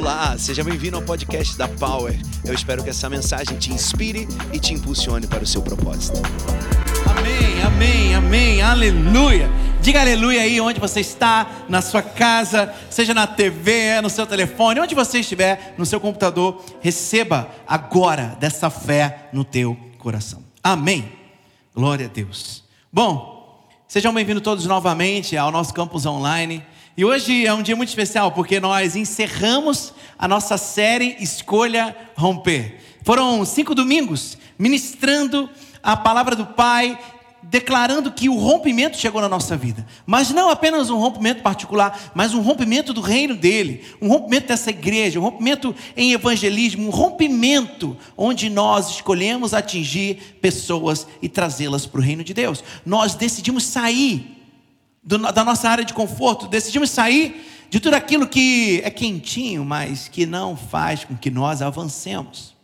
Olá, seja bem-vindo ao podcast da Power. Eu espero que essa mensagem te inspire e te impulsione para o seu propósito. Amém, amém, amém, aleluia. Diga aleluia aí onde você está, na sua casa, seja na TV, no seu telefone, onde você estiver, no seu computador, receba agora dessa fé no teu coração. Amém. Glória a Deus. Bom, sejam bem-vindos todos novamente ao nosso campus online. E hoje é um dia muito especial porque nós encerramos a nossa série Escolha Romper. Foram cinco domingos ministrando a palavra do Pai, declarando que o rompimento chegou na nossa vida. Mas não apenas um rompimento particular, mas um rompimento do reino dele, um rompimento dessa igreja, um rompimento em evangelismo, um rompimento onde nós escolhemos atingir pessoas e trazê-las para o reino de Deus. Nós decidimos sair do, da nossa área de conforto, decidimos sair de tudo aquilo que é quentinho, mas que não faz com que nós avancemos.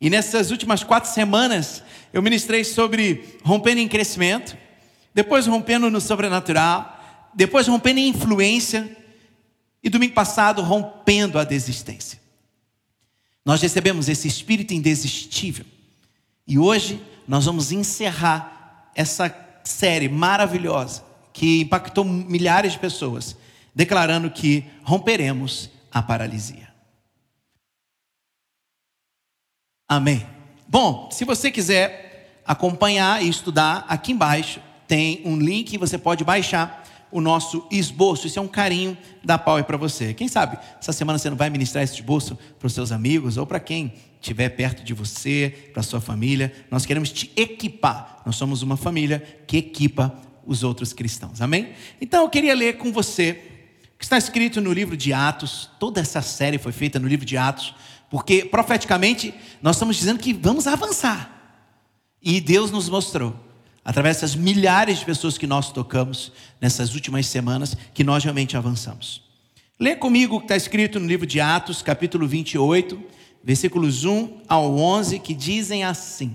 E nessas últimas quatro semanas, eu ministrei sobre rompendo em crescimento, depois rompendo no sobrenatural, depois rompendo em influência, e domingo passado, rompendo a desistência. Nós recebemos esse espírito indesistível, e hoje nós vamos encerrar essa série maravilhosa que impactou milhares de pessoas, declarando que romperemos a paralisia. Amém. Bom, se você quiser acompanhar e estudar, aqui embaixo tem um link você pode baixar o nosso esboço. Isso é um carinho da Power para você. Quem sabe essa semana você não vai ministrar esse esboço para os seus amigos ou para quem estiver perto de você, para sua família. Nós queremos te equipar. Nós somos uma família que equipa os outros cristãos. Amém? Então eu queria ler com você o que está escrito no livro de Atos. Toda essa série foi feita no livro de Atos, porque profeticamente nós estamos dizendo que vamos avançar. E Deus nos mostrou, através dessas milhares de pessoas que nós tocamos nessas últimas semanas, que nós realmente avançamos. Lê comigo o que está escrito no livro de Atos, capítulo 28, versículos 1 ao 11, que dizem assim.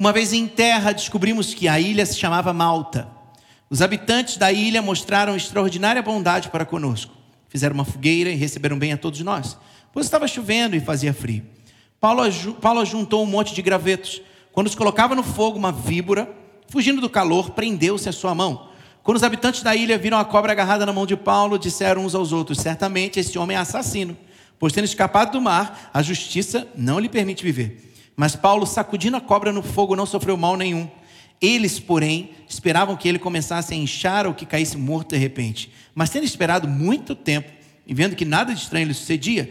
Uma vez em terra, descobrimos que a ilha se chamava Malta. Os habitantes da ilha mostraram extraordinária bondade para conosco. Fizeram uma fogueira e receberam bem a todos nós, pois estava chovendo e fazia frio. Paulo, Paulo juntou um monte de gravetos. Quando os colocava no fogo, uma víbora, fugindo do calor, prendeu-se a sua mão. Quando os habitantes da ilha viram a cobra agarrada na mão de Paulo, disseram uns aos outros: Certamente esse homem é assassino, pois tendo escapado do mar, a justiça não lhe permite viver. Mas Paulo, sacudindo a cobra no fogo, não sofreu mal nenhum. Eles, porém, esperavam que ele começasse a inchar ou que caísse morto de repente. Mas tendo esperado muito tempo e vendo que nada de estranho lhe sucedia,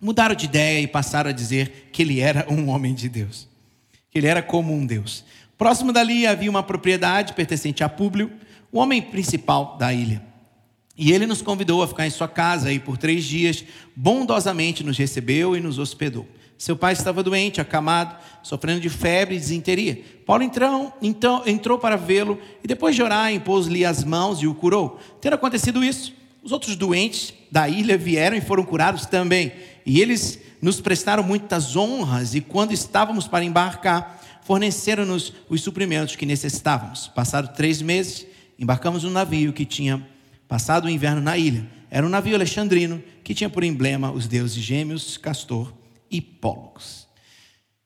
mudaram de ideia e passaram a dizer que ele era um homem de Deus. Que ele era como um Deus. Próximo dali havia uma propriedade pertencente a Públio, o homem principal da ilha. E ele nos convidou a ficar em sua casa e por três dias bondosamente nos recebeu e nos hospedou. Seu pai estava doente, acamado, sofrendo de febre e desinteria. Paulo entrou, então, entrou para vê-lo e, depois de orar, impôs-lhe as mãos e o curou. Tendo acontecido isso, os outros doentes da ilha vieram e foram curados também. E eles nos prestaram muitas honras, e quando estávamos para embarcar, forneceram-nos os suprimentos que necessitávamos. Passados três meses, embarcamos num navio que tinha passado o inverno na ilha. Era um navio alexandrino que tinha por emblema os deuses gêmeos, Castor hipólogos.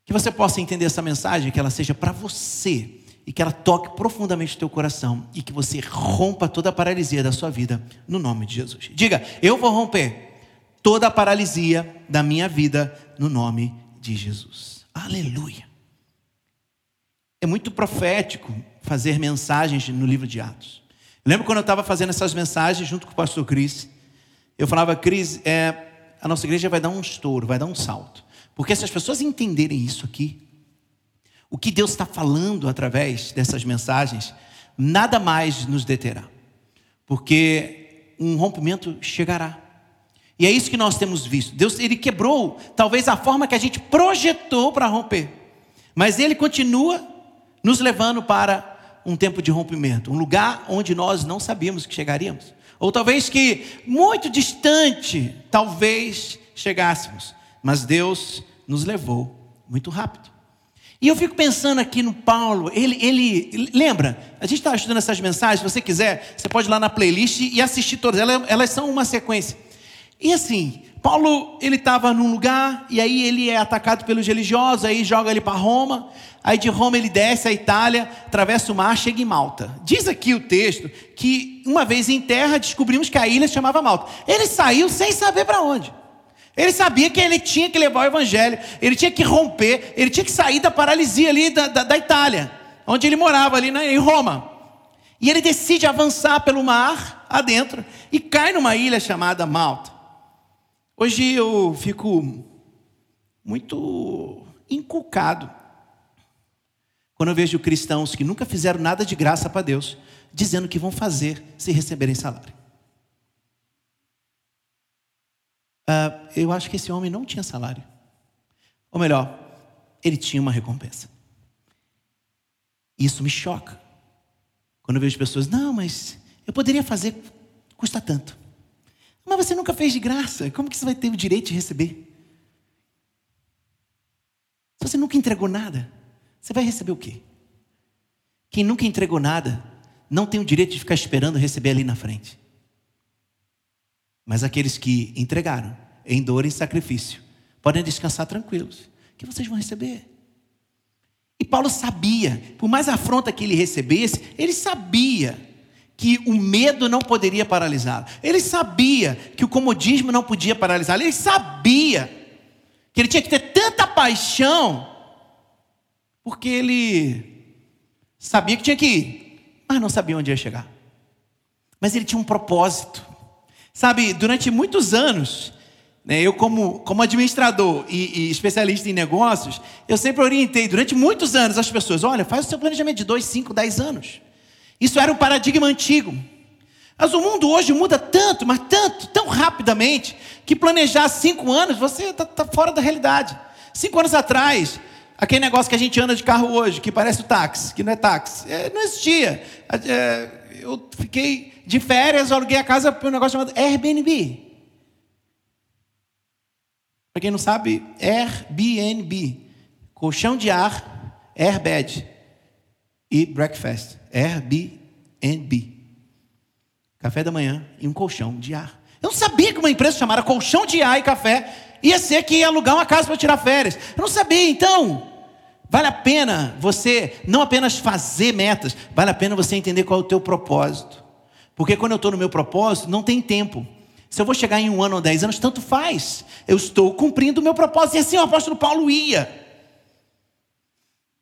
Que você possa entender essa mensagem, que ela seja para você e que ela toque profundamente o teu coração e que você rompa toda a paralisia da sua vida no nome de Jesus. Diga: Eu vou romper toda a paralisia da minha vida no nome de Jesus. Aleluia. É muito profético fazer mensagens no livro de Atos. Lembro quando eu estava fazendo essas mensagens junto com o pastor Cris. Eu falava, Cris, é, a nossa igreja vai dar um estouro, vai dar um salto. Porque se as pessoas entenderem isso aqui, o que Deus está falando através dessas mensagens, nada mais nos deterá. Porque um rompimento chegará. E é isso que nós temos visto. Deus, ele quebrou talvez a forma que a gente projetou para romper. Mas ele continua nos levando para um tempo de rompimento, um lugar onde nós não sabíamos que chegaríamos. Ou talvez que muito distante, talvez chegássemos. Mas Deus nos levou muito rápido. E eu fico pensando aqui no Paulo, ele, ele lembra, a gente está estudando essas mensagens, se você quiser, você pode ir lá na playlist e assistir todas, elas, elas são uma sequência. E assim, Paulo, ele estava num lugar, e aí ele é atacado pelos religiosos, aí joga ele para Roma, aí de Roma ele desce a Itália, atravessa o mar, chega em Malta. Diz aqui o texto que uma vez em terra descobrimos que a ilha se chamava Malta. Ele saiu sem saber para onde. Ele sabia que ele tinha que levar o evangelho, ele tinha que romper, ele tinha que sair da paralisia ali da, da, da Itália, onde ele morava, ali em Roma. E ele decide avançar pelo mar adentro e cai numa ilha chamada Malta. Hoje eu fico muito inculcado quando eu vejo cristãos que nunca fizeram nada de graça para Deus, dizendo que vão fazer se receberem salário. Uh, eu acho que esse homem não tinha salário. Ou melhor, ele tinha uma recompensa. Isso me choca. Quando eu vejo pessoas, não, mas eu poderia fazer, custa tanto. Mas você nunca fez de graça, como que você vai ter o direito de receber? Se você nunca entregou nada, você vai receber o quê? Quem nunca entregou nada, não tem o direito de ficar esperando receber ali na frente. Mas aqueles que entregaram, em dor e sacrifício, podem descansar tranquilos, que vocês vão receber. E Paulo sabia, por mais afronta que ele recebesse, ele sabia que o medo não poderia paralisá-lo. Ele sabia que o comodismo não podia paralisá-lo. Ele sabia que ele tinha que ter tanta paixão, porque ele sabia que tinha que ir, mas não sabia onde ia chegar. Mas ele tinha um propósito. Sabe, durante muitos anos, né, eu como, como administrador e, e, especialista em negócios, eu sempre orientei durante muitos anos as pessoas, olha, faz o seu planejamento de 2, 5, 10 anos. Isso era um paradigma antigo. Mas o mundo hoje muda tanto, mas tanto, tão rapidamente, que planejar cinco anos, você está tá fora da realidade. Cinco anos atrás, aquele negócio que a gente anda de carro hoje, que parece o táxi, que não é táxi, é, não existia. É, eu fiquei de férias, aluguei a casa para um negócio chamado Airbnb. Para quem não sabe, Airbnb, colchão de ar, airbed e breakfast. Airbnb. Café da manhã e um colchão de ar. Eu não sabia que uma empresa chamada colchão de ar e café ia ser que ia alugar uma casa para tirar férias. Eu não sabia, então. Vale a pena você não apenas fazer metas, vale a pena você entender qual é o teu propósito. Porque quando eu estou no meu propósito, não tem tempo. Se eu vou chegar em um ano ou dez anos, tanto faz. Eu estou cumprindo o meu propósito. E assim o apóstolo Paulo ia.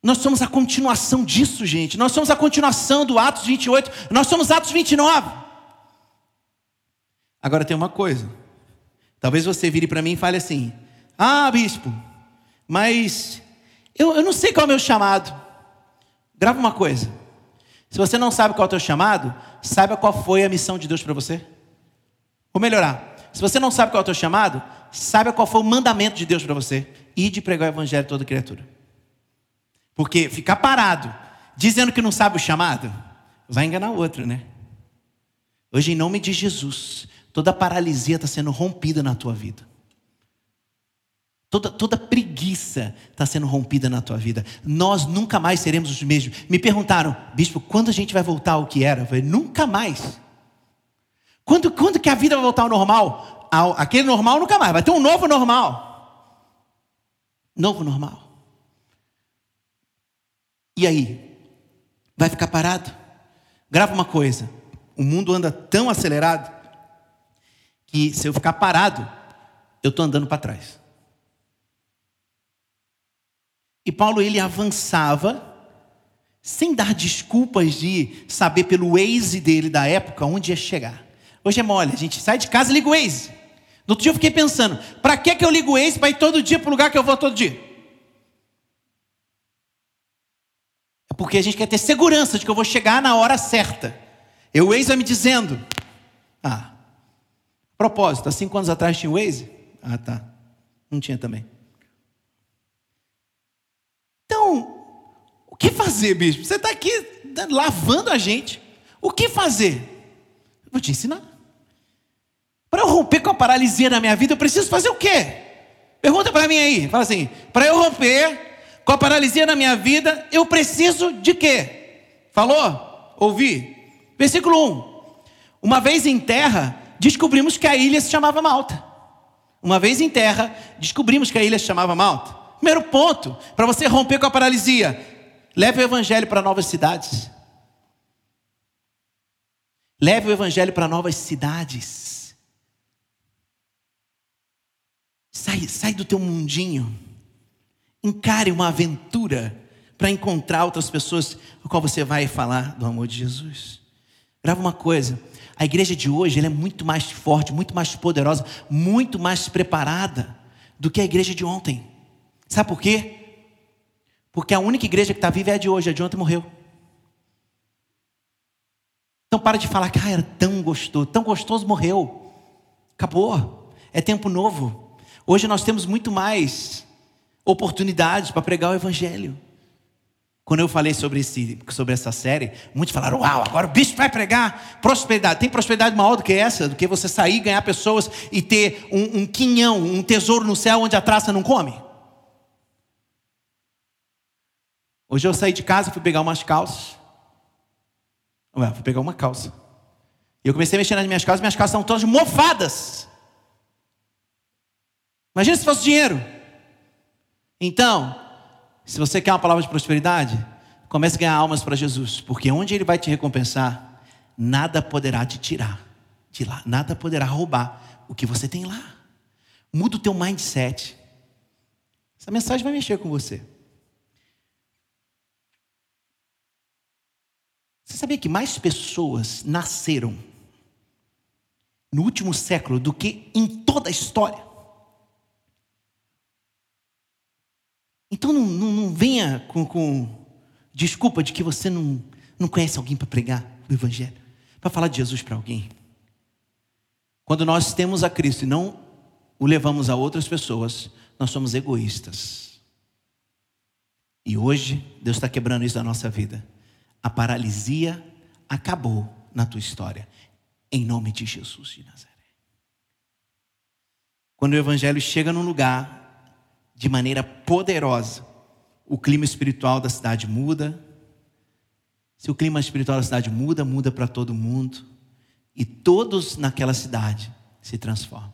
Nós somos a continuação disso, gente. Nós somos a continuação do Atos 28. Nós somos Atos 29. Agora tem uma coisa. Talvez você vire para mim e fale assim: Ah, bispo, mas eu, eu não sei qual é o meu chamado. Grava uma coisa. Se você não sabe qual é o teu chamado, saiba qual foi a missão de Deus para você. Vou melhorar. Se você não sabe qual é o teu chamado, saiba qual foi o mandamento de Deus para você. Ir de pregar o evangelho a toda criatura. Porque ficar parado, dizendo que não sabe o chamado, vai enganar o outro, né? Hoje, em nome de Jesus, toda paralisia está sendo rompida na tua vida. Toda, toda preguiça está sendo rompida na tua vida. Nós nunca mais seremos os mesmos. Me perguntaram, bispo, quando a gente vai voltar ao que era? Eu falei, nunca mais. Quando, quando que a vida vai voltar ao normal? Aquele normal nunca mais. Vai ter um novo normal. Novo normal. E aí? Vai ficar parado? Grava uma coisa: o mundo anda tão acelerado que se eu ficar parado, eu estou andando para trás. E Paulo ele avançava sem dar desculpas de saber pelo Waze dele da época onde ia chegar. Hoje é mole, a gente sai de casa e liga o Waze. No outro dia eu fiquei pensando, para que, que eu ligo o Waze para ir todo dia para o lugar que eu vou todo dia? Porque a gente quer ter segurança de que eu vou chegar na hora certa. Eu, o Waze vai me dizendo. Ah, propósito, há cinco anos atrás tinha o Waze? Ah, tá. Não tinha também. Então, o que fazer, bispo? Você está aqui lavando a gente. O que fazer? Eu vou te ensinar. Para eu romper com a paralisia na minha vida, eu preciso fazer o quê? Pergunta para mim aí. Fala assim: para eu romper com a paralisia na minha vida, eu preciso de quê? Falou? Ouvi? Versículo 1. Uma vez em terra, descobrimos que a ilha se chamava Malta. Uma vez em terra, descobrimos que a ilha se chamava Malta. Primeiro ponto, para você romper com a paralisia, leve o evangelho para novas cidades. Leve o evangelho para novas cidades. Sai, sai do teu mundinho. Encare uma aventura para encontrar outras pessoas com qual você vai falar do amor de Jesus. Grava uma coisa, a igreja de hoje é muito mais forte, muito mais poderosa, muito mais preparada do que a igreja de ontem. Sabe por quê? Porque a única igreja que está viva é a de hoje, a de ontem morreu. Então para de falar que ah, era tão gostoso, tão gostoso morreu. Acabou. É tempo novo. Hoje nós temos muito mais oportunidades para pregar o evangelho. Quando eu falei sobre, esse, sobre essa série, muitos falaram: Uau, agora o bicho vai pregar prosperidade. Tem prosperidade maior do que essa? Do que você sair, ganhar pessoas e ter um, um quinhão, um tesouro no céu onde a traça não come? Hoje eu saí de casa, fui pegar umas calças. Ué, fui pegar uma calça. E eu comecei a mexer nas minhas calças, minhas calças estão todas mofadas. Imagina se fosse dinheiro. Então, se você quer uma palavra de prosperidade, comece a ganhar almas para Jesus, porque onde Ele vai te recompensar, nada poderá te tirar de lá, nada poderá roubar o que você tem lá. Muda o teu mindset. Essa mensagem vai mexer com você. Você sabia que mais pessoas nasceram no último século do que em toda a história? Então não, não, não venha com, com, desculpa de que você não, não conhece alguém para pregar o Evangelho, para falar de Jesus para alguém. Quando nós temos a Cristo e não o levamos a outras pessoas, nós somos egoístas. E hoje, Deus está quebrando isso da nossa vida. A paralisia acabou na tua história, em nome de Jesus de Nazaré. Quando o Evangelho chega num lugar de maneira poderosa, o clima espiritual da cidade muda. Se o clima espiritual da cidade muda, muda para todo mundo. E todos naquela cidade se transformam.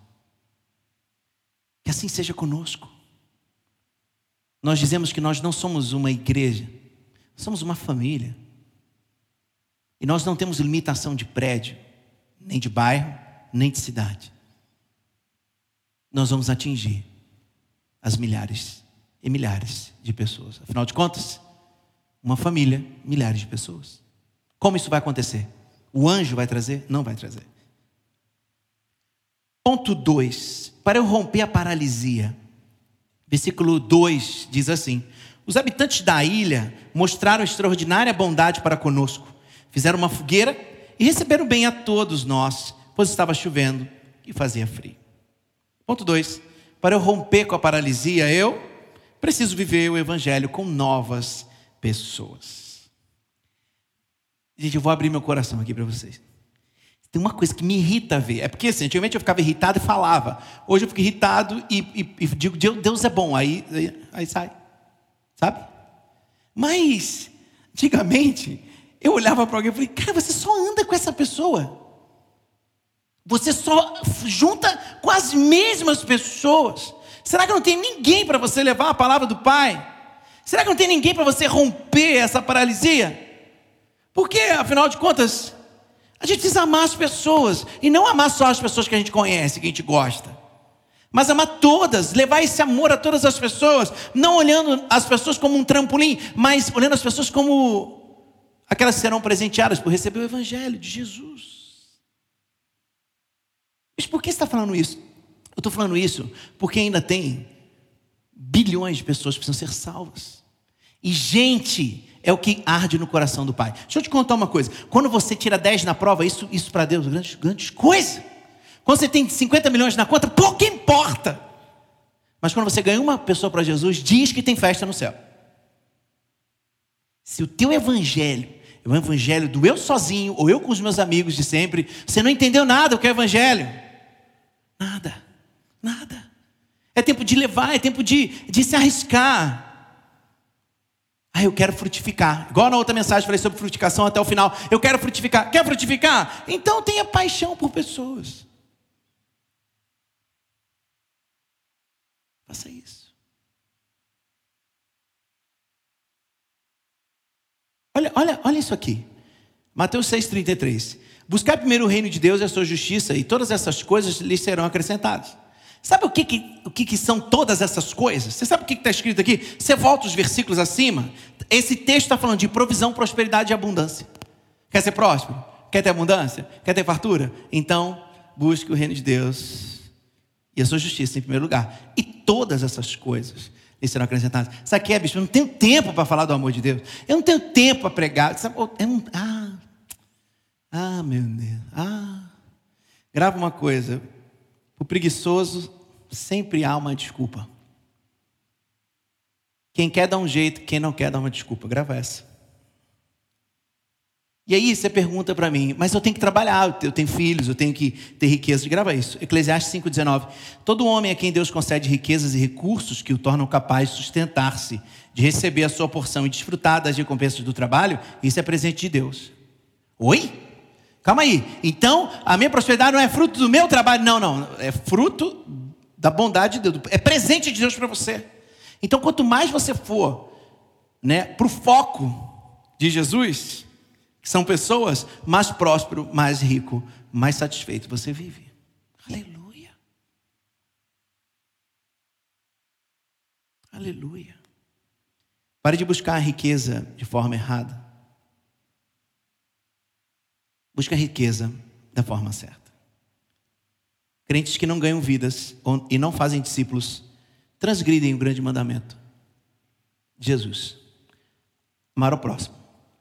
Que assim seja conosco. Nós dizemos que nós não somos uma igreja, somos uma família. E nós não temos limitação de prédio, nem de bairro, nem de cidade. Nós vamos atingir as milhares e milhares de pessoas. Afinal de contas, uma família, milhares de pessoas. Como isso vai acontecer? O anjo vai trazer? Não vai trazer. Ponto 2. Para eu romper a paralisia. Versículo 2 diz assim: Os habitantes da ilha mostraram extraordinária bondade para conosco. Fizeram uma fogueira e receberam bem a todos nós, pois estava chovendo e fazia frio. Ponto 2. Para eu romper com a paralisia, eu preciso viver o Evangelho com novas pessoas. Gente, eu vou abrir meu coração aqui para vocês. Tem uma coisa que me irrita ver. É porque, assim, antigamente eu ficava irritado e falava. Hoje eu fico irritado e, e, e digo, Deus é bom. Aí, aí, aí sai. Sabe? Mas, antigamente, eu olhava para alguém e falei, cara, você só anda com essa pessoa. Você só junta com as mesmas pessoas. Será que não tem ninguém para você levar a palavra do Pai? Será que não tem ninguém para você romper essa paralisia? Porque, afinal de contas, a gente precisa amar as pessoas. E não amar só as pessoas que a gente conhece, que a gente gosta. Mas amar todas, levar esse amor a todas as pessoas. Não olhando as pessoas como um trampolim, mas olhando as pessoas como aquelas que serão presenteadas por receber o Evangelho de Jesus. Mas por que você está falando isso? Eu estou falando isso porque ainda tem bilhões de pessoas que precisam ser salvas. E gente é o que arde no coração do Pai. Deixa eu te contar uma coisa. Quando você tira 10 na prova, isso, isso para Deus é grande, grande coisa. Quando você tem 50 milhões na conta, pouco importa. Mas quando você ganha uma pessoa para Jesus, diz que tem festa no céu. Se o teu evangelho é o evangelho do eu sozinho, ou eu com os meus amigos de sempre, você não entendeu nada o que é evangelho. Nada, nada. É tempo de levar, é tempo de, de se arriscar. Ah, eu quero frutificar. Igual na outra mensagem falei sobre frutificação até o final. Eu quero frutificar. Quer frutificar? Então tenha paixão por pessoas. Faça isso. Olha, olha, olha isso aqui. Mateus 6,33. Buscar primeiro o reino de Deus e a sua justiça, e todas essas coisas lhes serão acrescentadas. Sabe o que, que, o que, que são todas essas coisas? Você sabe o que está escrito aqui? Você volta os versículos acima. Esse texto está falando de provisão, prosperidade e abundância. Quer ser próspero? Quer ter abundância? Quer ter fartura? Então, busque o reino de Deus e a sua justiça em primeiro lugar. E todas essas coisas lhe serão acrescentadas. Sabe o que é, bicho? Eu não tenho tempo para falar do amor de Deus. Eu não tenho tempo para pregar. Sabe? Eu não... Ah, ah, meu Deus. Ah. Grava uma coisa. O preguiçoso sempre há uma desculpa. Quem quer dar um jeito, quem não quer dar uma desculpa. Grava essa. E aí você pergunta para mim, mas eu tenho que trabalhar, eu tenho filhos, eu tenho que ter riquezas. Grava isso. Eclesiastes 5,19. Todo homem a quem Deus concede riquezas e recursos que o tornam capaz de sustentar-se, de receber a sua porção e desfrutar das recompensas do trabalho, isso é presente de Deus. Oi? Calma aí. Então, a minha prosperidade não é fruto do meu trabalho, não, não. É fruto da bondade de Deus. É presente de Deus para você. Então, quanto mais você for né, para o foco de Jesus, que são pessoas, mais próspero, mais rico, mais satisfeito você vive. Aleluia. Aleluia. Pare de buscar a riqueza de forma errada. Busca a riqueza da forma certa. Crentes que não ganham vidas e não fazem discípulos transgridem o grande mandamento. Jesus. Amar o próximo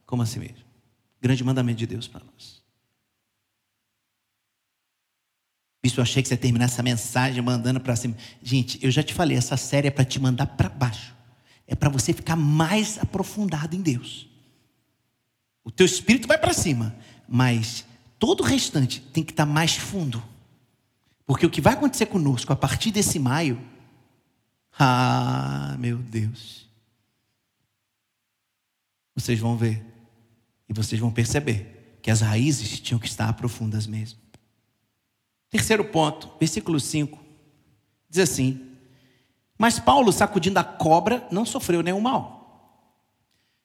como a si mesmo. Grande mandamento de Deus para nós. Isso eu achei que você ia terminar essa mensagem mandando para cima. Gente, eu já te falei, essa série é para te mandar para baixo. É para você ficar mais aprofundado em Deus. O teu espírito vai para cima, mas todo o restante tem que estar tá mais fundo. Porque o que vai acontecer conosco a partir desse maio, ah, meu Deus. Vocês vão ver e vocês vão perceber que as raízes tinham que estar profundas mesmo. Terceiro ponto, versículo 5, diz assim: Mas Paulo, sacudindo a cobra, não sofreu nenhum mal.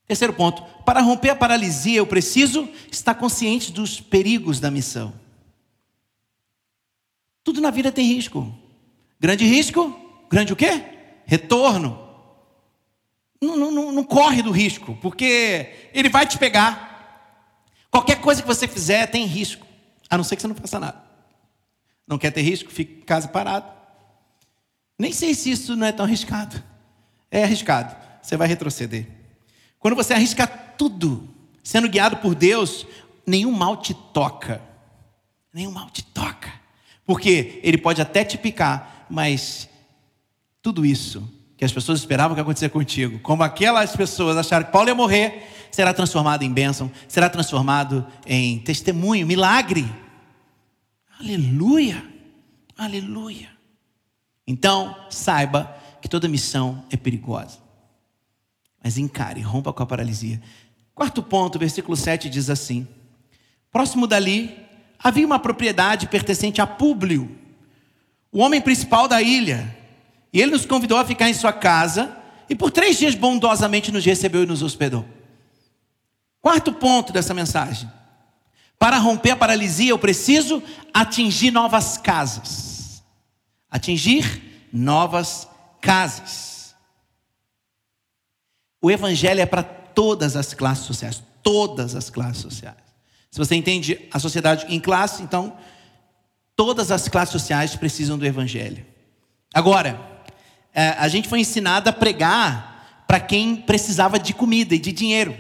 Terceiro ponto: para romper a paralisia, eu preciso estar consciente dos perigos da missão. Tudo na vida tem risco. Grande risco, grande o quê? Retorno. Não, não, não corre do risco, porque ele vai te pegar. Qualquer coisa que você fizer tem risco, a não ser que você não faça nada. Não quer ter risco? Fique em casa parado. Nem sei se isso não é tão arriscado. É arriscado. Você vai retroceder. Quando você arrisca tudo, sendo guiado por Deus, nenhum mal te toca. Nenhum mal te toca. Porque ele pode até te picar, mas tudo isso que as pessoas esperavam que acontecesse contigo, como aquelas pessoas acharam que Paulo ia morrer, será transformado em bênção, será transformado em testemunho, milagre. Aleluia! Aleluia! Então, saiba que toda missão é perigosa mas encare, rompa com a paralisia. Quarto ponto, versículo 7 diz assim: Próximo dali havia uma propriedade pertencente a Públio, o homem principal da ilha, e ele nos convidou a ficar em sua casa, e por três dias bondosamente nos recebeu e nos hospedou. Quarto ponto dessa mensagem: para romper a paralisia, eu preciso atingir novas casas. Atingir novas casas. O evangelho é para todas as classes sociais, todas as classes sociais. Se você entende a sociedade em classe, então todas as classes sociais precisam do evangelho. Agora, é, a gente foi ensinado a pregar para quem precisava de comida e de dinheiro.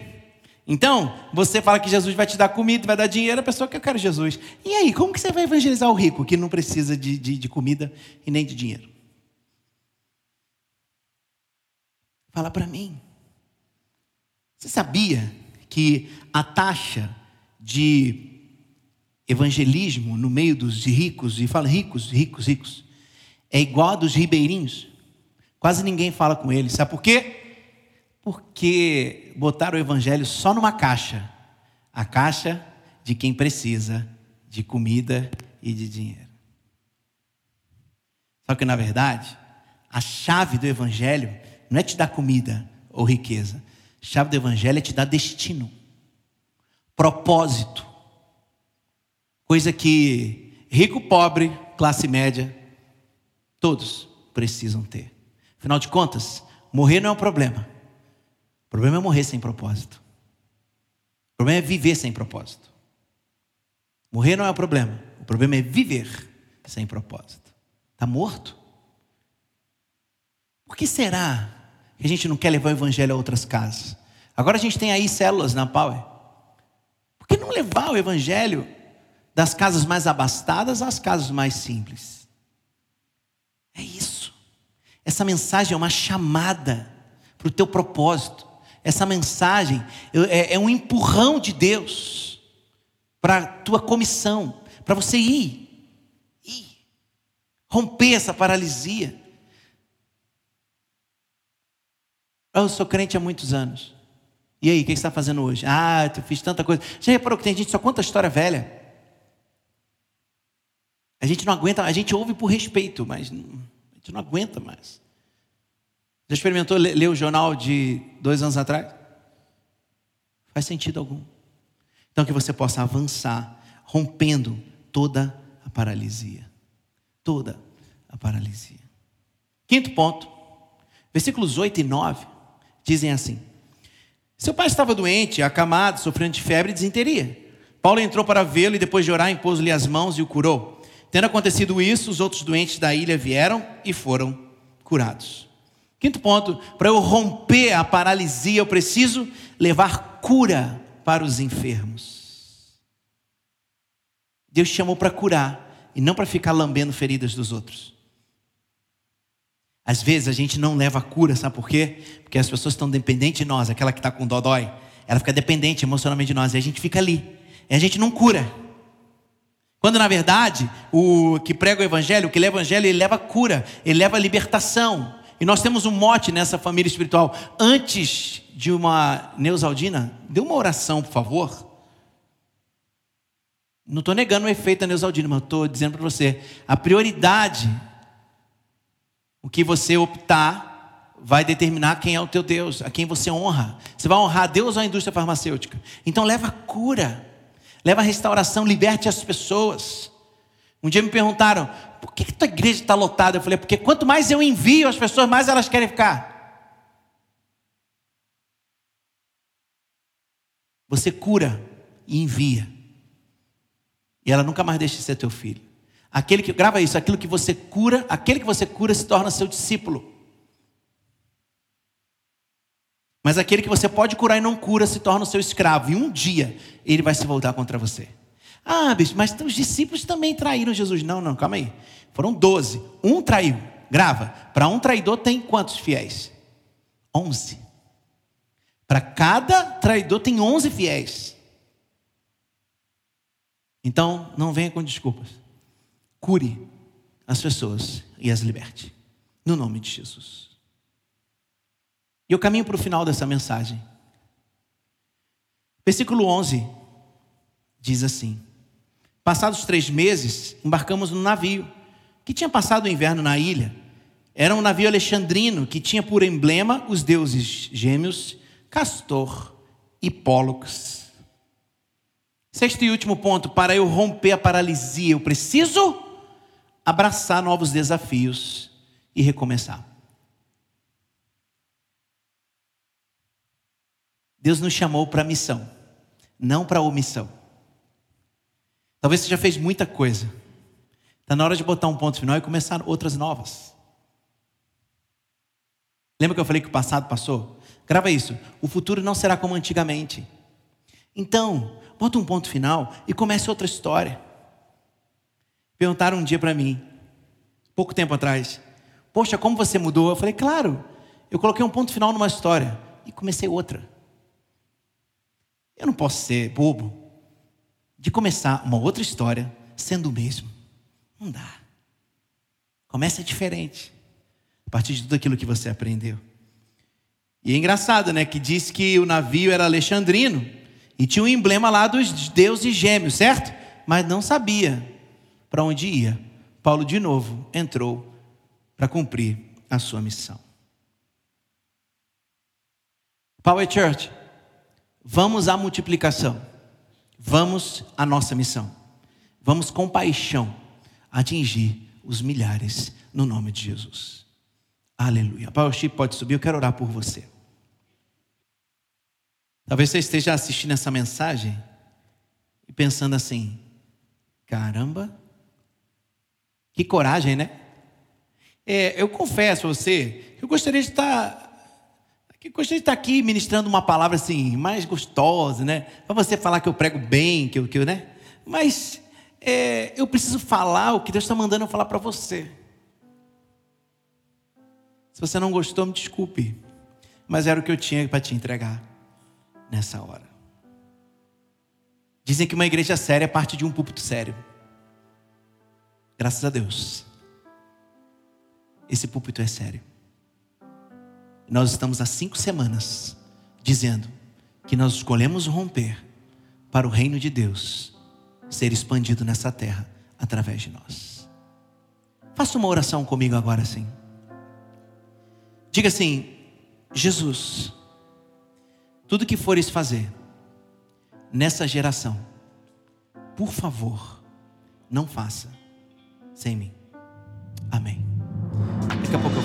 Então, você fala que Jesus vai te dar comida vai dar dinheiro, a pessoa que eu quero Jesus. E aí, como que você vai evangelizar o rico que não precisa de, de, de comida e nem de dinheiro? Fala para mim. Você sabia que a taxa de evangelismo no meio dos ricos, e fala ricos, ricos, ricos, é igual a dos ribeirinhos? Quase ninguém fala com eles. Sabe por quê? Porque botaram o evangelho só numa caixa a caixa de quem precisa de comida e de dinheiro. Só que, na verdade, A chave do evangelho não é te dar comida ou riqueza. Chave do evangelho é te dar destino, propósito. Coisa que rico, pobre, classe média, todos precisam ter. Afinal de contas, morrer não é um problema. O problema é morrer sem propósito. O problema é viver sem propósito. Morrer não é o problema. O problema é viver sem propósito. Está morto? Por que será que a gente não quer levar o evangelho a outras casas? Agora a gente tem aí células na Power. Por que não levar o evangelho das casas mais abastadas às casas mais simples? É isso. Essa mensagem é uma chamada para o teu propósito. Essa mensagem é, é um empurrão de Deus para a tua comissão, para você ir, ir, romper essa paralisia. Eu sou crente há muitos anos. E aí, o que você está fazendo hoje? Ah, eu fiz tanta coisa. Já reparou que tem gente que só conta história velha? A gente não aguenta, a gente ouve por respeito, mas não, a gente não aguenta mais. Já experimentou ler o jornal de dois anos atrás? Faz sentido algum. Então que você possa avançar, rompendo toda a paralisia. Toda a paralisia. Quinto ponto, versículos 8 e 9 dizem assim: Seu pai estava doente, acamado, sofrendo de febre e desinteria. Paulo entrou para vê-lo e depois de orar impôs-lhe as mãos e o curou. Tendo acontecido isso, os outros doentes da ilha vieram e foram curados. Quinto ponto, para eu romper a paralisia, eu preciso levar cura para os enfermos. Deus chamou para curar e não para ficar lambendo feridas dos outros. Às vezes a gente não leva cura, sabe por quê? Porque as pessoas estão dependentes de nós, aquela que está com dodói, ela fica dependente emocionalmente de nós, e a gente fica ali, e a gente não cura. Quando na verdade, o que prega o evangelho, o que leva o evangelho, ele leva cura, ele leva libertação. E nós temos um mote nessa família espiritual. Antes de uma Neusaldina, dê uma oração, por favor. Não estou negando o efeito da Neusaldina, mas estou dizendo para você: a prioridade, o que você optar, vai determinar quem é o teu Deus, a quem você honra. Você vai honrar Deus ou a indústria farmacêutica? Então leva cura, leva restauração, liberte as pessoas. Um dia me perguntaram, por que, que tua igreja está lotada? Eu falei, porque quanto mais eu envio as pessoas, mais elas querem ficar. Você cura e envia. E ela nunca mais deixa de ser teu filho. Aquele que grava isso, aquilo que você cura, aquele que você cura se torna seu discípulo. Mas aquele que você pode curar e não cura se torna o seu escravo. E um dia ele vai se voltar contra você. Ah, bicho, mas os discípulos também traíram Jesus. Não, não, calma aí. Foram doze. Um traiu. Grava. Para um traidor tem quantos fiéis? Onze. Para cada traidor tem onze fiéis. Então, não venha com desculpas. Cure as pessoas e as liberte. No nome de Jesus. E eu caminho para o final dessa mensagem. Versículo 11 diz assim: Passados três meses, embarcamos no navio, que tinha passado o inverno na ilha. Era um navio alexandrino que tinha por emblema os deuses gêmeos, Castor e Pólux. Sexto e último ponto: para eu romper a paralisia, eu preciso abraçar novos desafios e recomeçar. Deus nos chamou para missão, não para omissão. Talvez você já fez muita coisa. Está na hora de botar um ponto final e começar outras novas. Lembra que eu falei que o passado passou? Grava isso. O futuro não será como antigamente. Então, bota um ponto final e comece outra história. Perguntaram um dia para mim, pouco tempo atrás, Poxa, como você mudou? Eu falei, claro, eu coloquei um ponto final numa história e comecei outra. Eu não posso ser bobo de começar uma outra história sendo o mesmo. Não dá. Começa diferente. A partir de tudo aquilo que você aprendeu. E é engraçado, né? Que diz que o navio era alexandrino e tinha um emblema lá dos deuses gêmeos, certo? Mas não sabia para onde ia. Paulo de novo entrou para cumprir a sua missão. Power Church, vamos à multiplicação. Vamos à nossa missão. Vamos com paixão atingir os milhares no nome de Jesus. Aleluia. Power Chip pode subir, eu quero orar por você. Talvez você esteja assistindo essa mensagem e pensando assim: caramba, que coragem, né? É, eu confesso a você, eu gostaria de estar que gostaria de estar aqui ministrando uma palavra assim, mais gostosa, né? Para você falar que eu prego bem, que eu, que eu né? Mas é, eu preciso falar o que Deus está mandando eu falar para você. Se você não gostou, me desculpe. Mas era o que eu tinha para te entregar nessa hora. Dizem que uma igreja séria é parte de um púlpito sério. Graças a Deus. Esse púlpito é sério. Nós estamos há cinco semanas dizendo que nós escolhemos romper para o reino de Deus ser expandido nessa terra através de nós. Faça uma oração comigo agora sim. Diga assim: Jesus, tudo que fores fazer nessa geração, por favor, não faça sem mim. Amém. Daqui a pouco eu